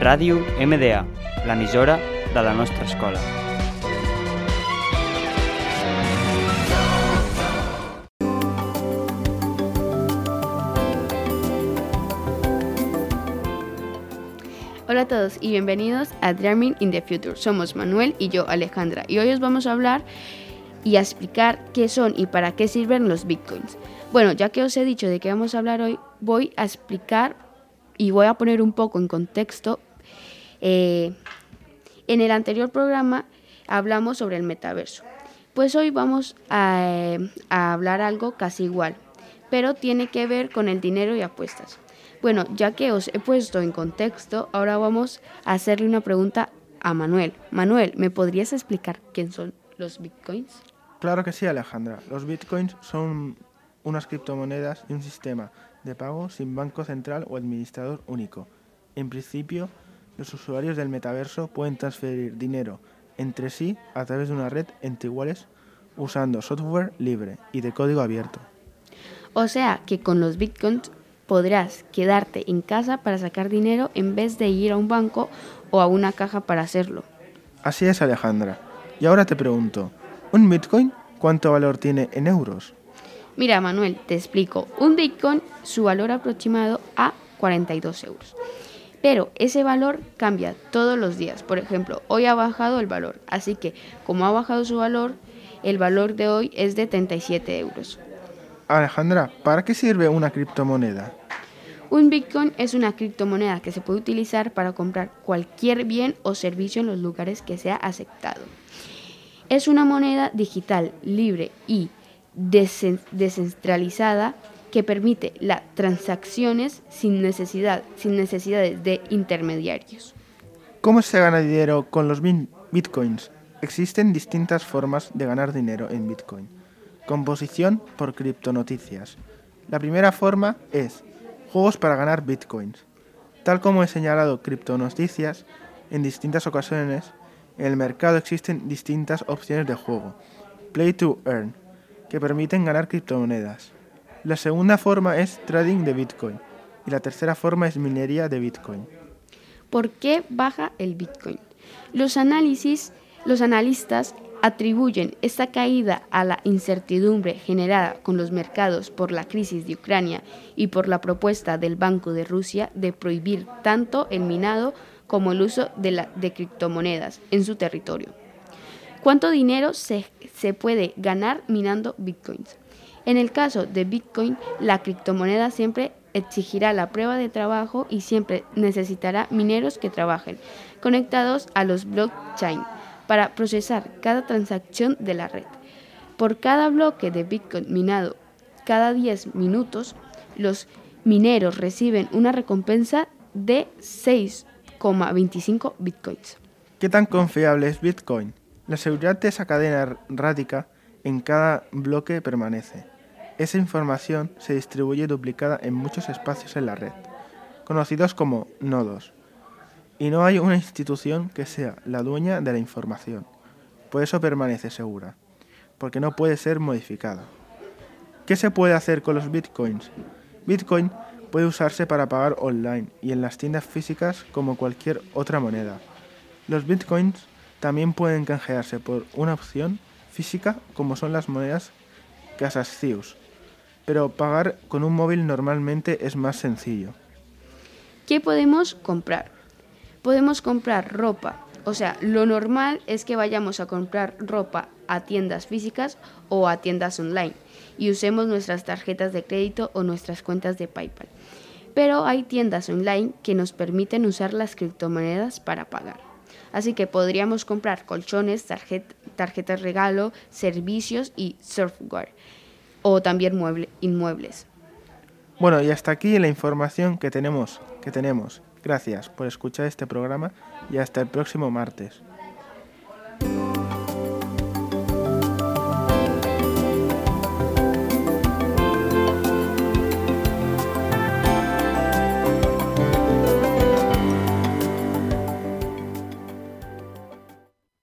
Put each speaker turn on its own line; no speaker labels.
Ràdio MDA, l'emissora de la nostra escola.
Hola a todos y bienvenidos a Dreaming in the Future. Somos Manuel y yo, Alejandra, y hoy os vamos a hablar y a explicar qué son y para qué sirven los bitcoins. Bueno, ya que os he dicho de qué vamos a hablar hoy, voy a explicar y voy a poner un poco en contexto. Eh, en el anterior programa hablamos sobre el metaverso. Pues hoy vamos a, a hablar algo casi igual, pero tiene que ver con el dinero y apuestas. Bueno, ya que os he puesto en contexto, ahora vamos a hacerle una pregunta a Manuel. Manuel, ¿me podrías explicar quién son los bitcoins?
Claro que sí, Alejandra. Los bitcoins son unas criptomonedas y un sistema de pago sin banco central o administrador único. En principio, los usuarios del metaverso pueden transferir dinero entre sí a través de una red entre iguales usando software libre y de código abierto.
O sea que con los bitcoins podrás quedarte en casa para sacar dinero en vez de ir a un banco o a una caja para hacerlo.
Así es, Alejandra. Y ahora te pregunto, ¿un Bitcoin cuánto valor tiene en euros?
Mira, Manuel, te explico. Un Bitcoin, su valor aproximado a 42 euros. Pero ese valor cambia todos los días. Por ejemplo, hoy ha bajado el valor. Así que, como ha bajado su valor, el valor de hoy es de 37 euros.
Alejandra, ¿para qué sirve una criptomoneda?
Un Bitcoin es una criptomoneda que se puede utilizar para comprar cualquier bien o servicio en los lugares que sea aceptado. Es una moneda digital, libre y descentralizada que permite las transacciones sin necesidad, sin necesidades de intermediarios.
¿Cómo se gana dinero con los bitcoins? Existen distintas formas de ganar dinero en bitcoin. Composición por criptonoticias. La primera forma es juegos para ganar bitcoins. Tal como he señalado criptonoticias, en distintas ocasiones, en el mercado existen distintas opciones de juego. Play to earn, que permiten ganar criptomonedas. La segunda forma es trading de Bitcoin y la tercera forma es minería de Bitcoin.
¿Por qué baja el Bitcoin? Los análisis, los analistas atribuyen esta caída a la incertidumbre generada con los mercados por la crisis de Ucrania y por la propuesta del Banco de Rusia de prohibir tanto el minado como el uso de, la, de criptomonedas en su territorio. ¿Cuánto dinero se, se puede ganar minando bitcoins? En el caso de Bitcoin, la criptomoneda siempre exigirá la prueba de trabajo y siempre necesitará mineros que trabajen conectados a los blockchain para procesar cada transacción de la red. Por cada bloque de Bitcoin minado cada 10 minutos, los mineros reciben una recompensa de 6,25 Bitcoins.
¿Qué tan confiable es Bitcoin? La seguridad de esa cadena radica en cada bloque permanece. Esa información se distribuye duplicada en muchos espacios en la red, conocidos como nodos. Y no hay una institución que sea la dueña de la información. Por eso permanece segura, porque no puede ser modificada. ¿Qué se puede hacer con los bitcoins? Bitcoin puede usarse para pagar online y en las tiendas físicas como cualquier otra moneda. Los bitcoins también pueden canjearse por una opción física como son las monedas Casascius, pero pagar con un móvil normalmente es más sencillo.
¿Qué podemos comprar? Podemos comprar ropa, o sea, lo normal es que vayamos a comprar ropa a tiendas físicas o a tiendas online y usemos nuestras tarjetas de crédito o nuestras cuentas de PayPal. Pero hay tiendas online que nos permiten usar las criptomonedas para pagar. Así que podríamos comprar colchones, tarjetas regalo, servicios y software o también inmuebles.
Bueno, y hasta aquí la información que tenemos, que tenemos. Gracias por escuchar este programa y hasta el próximo martes.